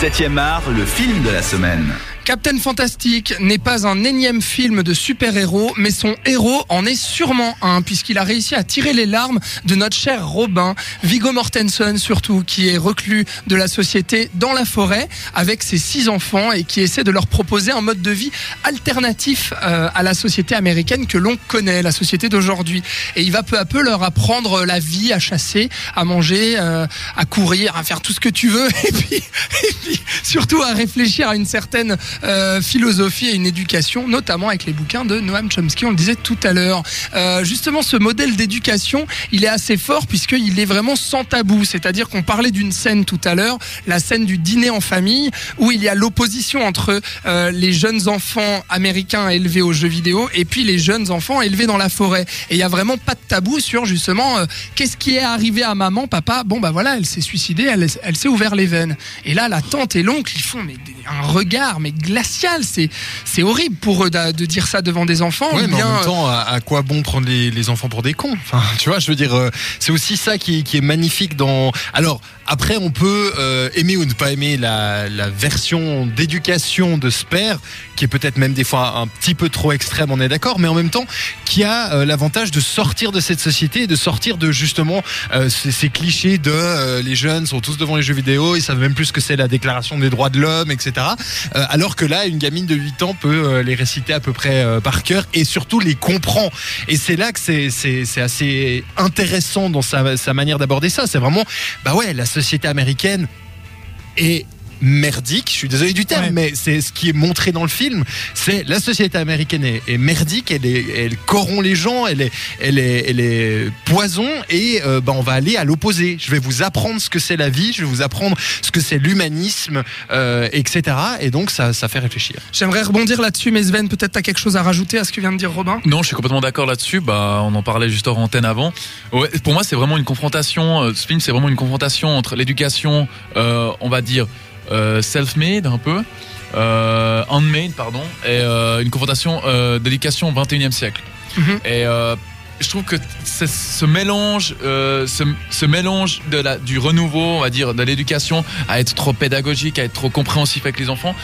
7e art, le film de la semaine. Captain Fantastic n'est pas un énième film de super-héros, mais son héros en est sûrement un, puisqu'il a réussi à tirer les larmes de notre cher Robin, Viggo Mortensen surtout, qui est reclus de la société dans la forêt avec ses six enfants et qui essaie de leur proposer un mode de vie alternatif euh, à la société américaine que l'on connaît, la société d'aujourd'hui. Et il va peu à peu leur apprendre la vie, à chasser, à manger, euh, à courir, à faire tout ce que tu veux, et puis, et puis surtout à réfléchir à une certaine euh, philosophie et une éducation, notamment avec les bouquins de Noam Chomsky, on le disait tout à l'heure. Euh, justement, ce modèle d'éducation, il est assez fort puisqu'il est vraiment sans tabou. C'est-à-dire qu'on parlait d'une scène tout à l'heure, la scène du dîner en famille, où il y a l'opposition entre euh, les jeunes enfants américains élevés aux jeux vidéo et puis les jeunes enfants élevés dans la forêt. Et il y a vraiment pas de tabou sur justement euh, qu'est-ce qui est arrivé à maman, papa. Bon bah voilà, elle s'est suicidée, elle, s'est ouvert les veines. Et là, la tante et l'oncle, ils font un regard mais glacial. C'est c'est horrible pour eux de, de, dire ça devant des enfants. Ouais, ou mais bien, en même temps, à, à quoi bon prendre les, les enfants pour des cons? Enfin, tu vois, je veux dire, euh, c'est aussi ça qui, qui est magnifique dans. Alors, après, on peut euh, aimer ou ne pas aimer la, la version d'éducation de Sper, qui est peut-être même des fois un petit peu trop extrême, on est d'accord, mais en même temps, qui a euh, l'avantage de sortir de cette société et de sortir de justement euh, ces, ces clichés de euh, les jeunes sont tous devant les jeux vidéo, ils savent même plus ce que c'est la déclaration des droits de l'homme, etc. Euh, que là, une gamine de 8 ans peut euh, les réciter à peu près euh, par cœur et surtout les comprend. Et c'est là que c'est assez intéressant dans sa, sa manière d'aborder ça. C'est vraiment, bah ouais, la société américaine est merdique, je suis désolé du terme, Ouais. mais c'est ce qui est montré dans le film, c'est la société américaine est, est merdique, elle, est, elle corrompt les gens, elle est, elle est, elle est poison et euh, bah, on va aller à l'opposé. Je vais vous apprendre ce que c'est la vie, je vais vous apprendre ce que c'est l'humanisme, euh, etc. Et donc ça, ça fait réfléchir. J'aimerais rebondir là-dessus, mais Sven, peut-être t'as quelque chose à rajouter à ce que vient de dire Robin? Non, je suis complètement d'accord là-dessus. Bah, on en parlait juste hors antenne avant. Ouais, pour moi, c'est vraiment une confrontation. euh, Ce film, c'est vraiment une confrontation entre l'éducation, euh, on va dire self-made un peu, euh, handmade pardon, et euh, une confrontation euh, d'éducation au 21e siècle. Mhm. Et euh, je trouve que c'est- ce mélange, euh, ce, ce mélange de la, du renouveau, on va dire, de l'éducation, à être trop pédagogique, à être trop compréhensif avec les enfants,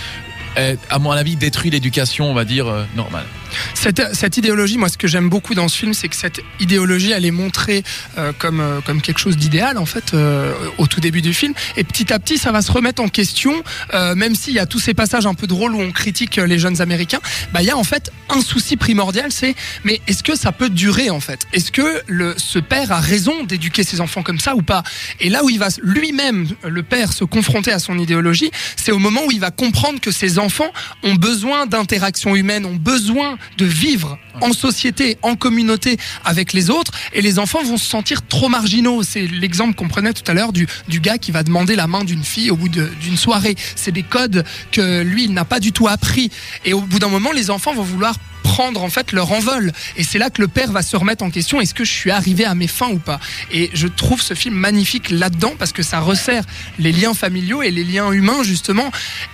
est, à mon avis, détruit l'éducation, on va dire, euh, normale. Cette, cette idéologie, moi, ce que j'aime beaucoup dans ce film, c'est que cette idéologie, elle est montrée euh, comme, euh, comme quelque chose d'idéal, en fait, euh, au tout début du film. Et petit à petit, ça va se remettre en question, euh, même s'il y a tous ces passages un peu drôles où on critique les jeunes Américains. Bah, il y a en fait un souci primordial, c'est mais est-ce que ça peut durer, en fait? Est-ce que le, ce père a raison d'éduquer ses enfants comme ça ou pas? Et là où il va lui-même, le père, se confronter à son idéologie, c'est au moment où il va comprendre que ses enfants ont besoin d'interaction humaine, ont besoin de vivre en société, en communauté avec les autres, et les enfants vont se sentir trop marginaux. C'est l'exemple qu'on prenait tout à l'heure du, du gars qui va demander la main d'une fille au bout d'une soirée. C'est des codes que lui, il n'a pas du tout appris. Et au bout d'un moment, les enfants vont vouloir prendre en fait leur envol et c'est là que le père va se remettre en question est-ce que je suis arrivé à mes fins ou pas? Et je trouve ce film magnifique là-dedans parce que ça resserre les liens familiaux et les liens humains justement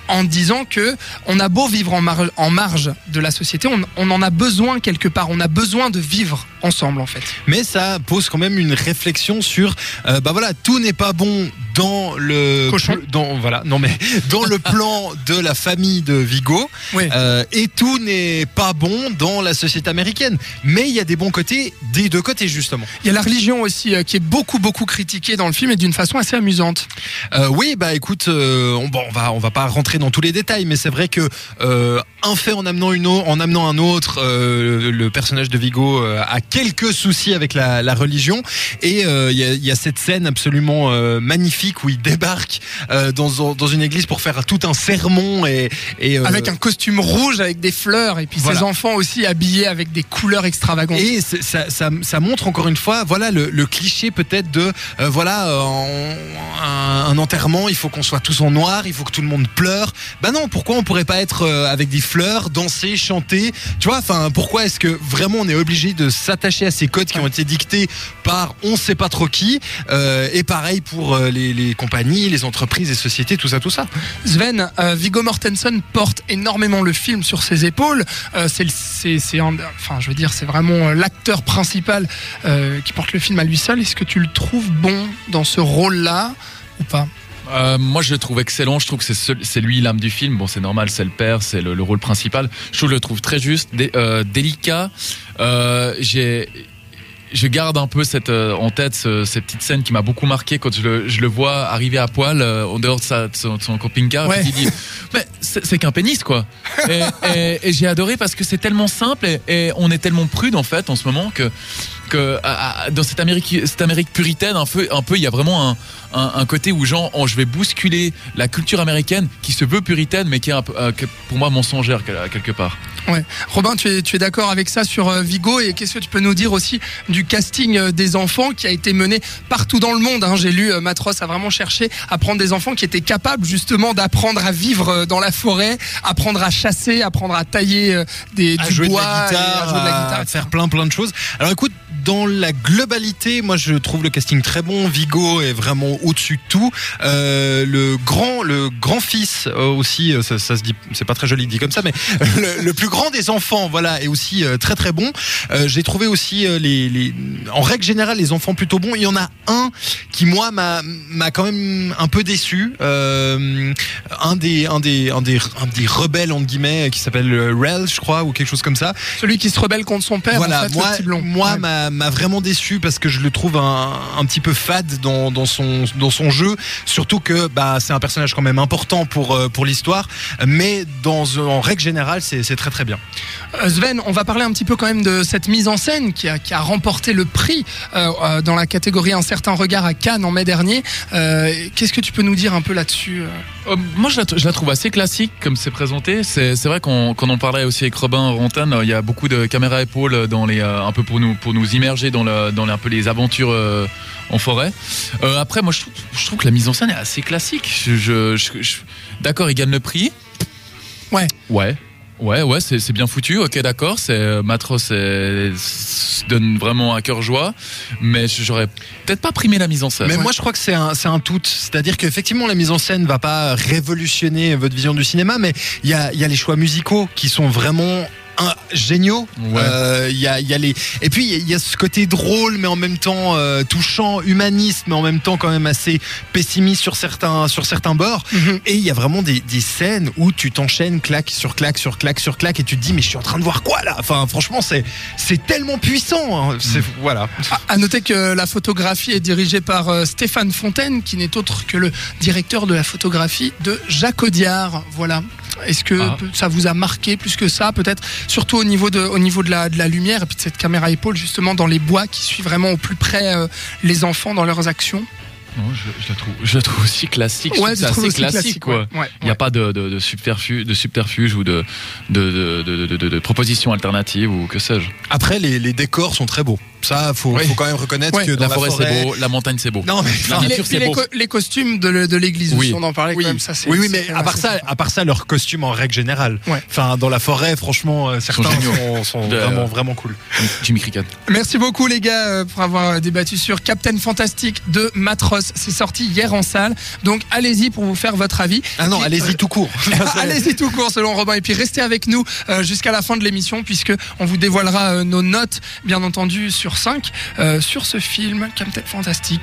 en disant que on a beau vivre en, mar- en marge de la société on, on en a besoin quelque part on a besoin de vivre ensemble en fait mais ça pose quand même une réflexion sur euh, bah voilà tout n'est pas bon dans le Cochon. dans voilà non mais dans le plan de la famille de Vigo Oui. euh, et tout n'est pas bon dans la société américaine. Mais il y a des bons côtés des deux côtés justement. Il y a la religion aussi euh, qui est beaucoup beaucoup critiquée dans le film et d'une façon assez amusante. Euh, oui, bah écoute, euh, on, bon, on va on va pas rentrer dans tous les détails, mais c'est vrai que un fait en amenant une au- en amenant un autre, euh, le personnage de Vigo euh, a quelques soucis avec la, la religion et euh, il y, a, y a cette scène absolument euh, magnifique où il débarque euh, dans dans une église pour faire tout un sermon et, et euh, avec un costume rouge avec des fleurs et puis Voilà. ses enfants aussi habillés avec des couleurs extravagantes Et ça, ça, ça montre encore une fois, voilà le, le cliché peut-être de, euh, voilà, euh, un, un enterrement, il faut qu'on soit tous en noir, il faut que tout le monde pleure. Bah non, pourquoi on pourrait pas être euh, avec des fleurs, danser, chanter Tu vois, enfin, pourquoi est-ce que vraiment on est obligé de s'attacher à ces codes qui ont été dictés par on sait pas trop qui euh, Et pareil pour euh, les, compagnies, les entreprises, les sociétés, tout ça, tout ça. Sven, euh, Viggo Mortensen porte énormément le film sur ses épaules. Euh, c'est, enfin, je veux dire, c'est vraiment l'acteur principal qui porte le film à lui seul. Est-ce que tu le trouves bon dans ce rôle-là ou pas? Euh, moi, je le trouve excellent. Je trouve que c'est lui l'âme du film. Bon, c'est normal, c'est le père, c'est le, le rôle principal. Je le trouve très juste, euh, délicat. Euh, j'ai je garde un peu cette euh, en tête ce- cette petite scène qui m'a beaucoup marqué quand je le, je le vois arriver à poil euh, en dehors de, sa, de son, camping-car. Ouais. Il dit mais c'est qu'un pénis quoi. Et, et- et j'ai adoré parce que c'est tellement simple et, et on est tellement prude en fait en ce moment que que à- à- dans cette Amérique cette Amérique puritaine un peu un peu il y a vraiment un, un, un côté où genre oh, je vais bousculer la culture américaine qui se veut puritaine mais qui est un peu, euh, pour moi mensongère quel- quelque part. Ouais. Robin, tu es, tu es d'accord avec ça sur euh, Vigo et qu'est-ce que tu peux nous dire aussi du casting euh, des enfants qui a été mené partout dans le monde hein. J'ai lu euh, Matros a vraiment cherché à prendre des enfants qui étaient capables justement d'apprendre à vivre dans la forêt, apprendre à chasser, apprendre à tailler des, à du jouer de bois, et à jouer de la à guitare, etc. faire plein plein de choses. Alors écoute, dans la globalité, moi je trouve le casting très bon. Vigo est vraiment au-dessus de tout. Euh, le grand, le grand fils euh, aussi, euh, ça, ça se dit, c'est pas très joli dit comme ça, mais le, le plus grand des enfants, voilà, est aussi euh, très très bon. Euh, J'ai trouvé aussi les, les, en règle générale, les enfants plutôt bons. Il y en a un qui moi m'a m'a quand même un peu déçu. Euh, un des un des un des un des rebelles entre guillemets qui s'appelle Rel, je crois, ou quelque chose comme ça. Celui qui se rebelle contre son père, Voilà, en fait, moi, moi Ouais. m'a m'a vraiment déçu parce que je le trouve un, un petit peu fade dans, dans son dans son jeu, surtout que bah c'est un personnage quand même important pour euh, pour l'histoire, mais dans en règle générale c'est c'est très très bien. Euh, Sven, on va parler un petit peu quand même de cette mise en scène qui a, qui a remporté le prix euh, dans la catégorie Un certain regard à Cannes en mai dernier. Euh, Qu'est-ce que tu peux nous dire un peu là-dessus euh moi, je la, je la trouve assez classique comme c'est présenté. C'est c'est vrai qu'on qu'on en parlait aussi avec Robin Rontan. Il y a beaucoup de caméras épaules dans les un peu pour nous pour nous immerger dans un peu les aventures euh, en forêt. Euh, après, moi, je trouve, je trouve que la mise en scène est assez classique. Je, je, d'accord, il gagne le prix. Ouais. Ouais. Ouais, ouais, c'est bien foutu. Ok, d'accord. C'est Matros se donne vraiment à cœur joie, mais j'aurais peut-être pas primé la mise en scène. Mais moi je crois que c'est un un tout, c'est-à-dire qu'effectivement la mise en scène va pas révolutionner votre vision du cinéma, mais il y a il y a les choix musicaux qui sont vraiment un- géniaux. Ouais. Euh, Il y a y a les et puis il y a- il y, a ce côté drôle mais en même temps euh, touchant, humaniste mais en même temps quand même assez pessimiste sur certains sur certains bords. Mhm. Et il y a vraiment des, des scènes où tu t'enchaînes claque sur claque sur claque sur claque et tu te dis mais je suis en train de voir quoi là? Enfin franchement c'est c'est tellement puissant. hein. C'est voilà. À- À noter que la photographie est dirigée par euh, Stéphane Fontaine, qui n'est autre que le directeur de la photographie de Jacques Audiard. Voilà. Est-ce que Ah. ça vous a marqué plus que ça, peut-être surtout au niveau de, au niveau de la, de la lumière et puis de cette caméra épaule justement dans les bois qui suit vraiment au plus près euh, les enfants dans leurs actions? Non, je, je la trouve, je la trouve aussi classique. Tu c'est assez aussi classique, quoi. ouais. Ouais, Il n'y a ouais. pas de, de, de, subterfuge, de subterfuge ou de, de, de, de, de, de- de propositions alternatives ou que sais-je. Après les, les décors sont très beaux. Ça faut, Oui. faut quand même reconnaître Ouais. que dans La la, forêt, c'est beau, la montagne c'est beau. Non mais La enfin, les, co- costumes de, l'église, Oui. aussi, on en parlait Oui. quand même. Ça, c'est- oui, oui, c'est mais à part ça, à part ça, leurs costumes en règle générale. Ouais. Enfin, dans la forêt, franchement, euh, certains sont, sont De- vraiment, vraiment cool. Jimmy Cricket. Merci beaucoup les gars euh, pour avoir débattu sur Captain Fantastic de Matros. C'est sorti hier en salle, donc allez-y pour vous faire votre avis. Ah non, allez-y euh, tout court. Allez-y tout court selon Robin et puis restez avec nous euh, jusqu'à la fin de l'émission puisque on vous dévoilera euh, nos notes bien entendu sur 5 sur ce film Captain Fantastic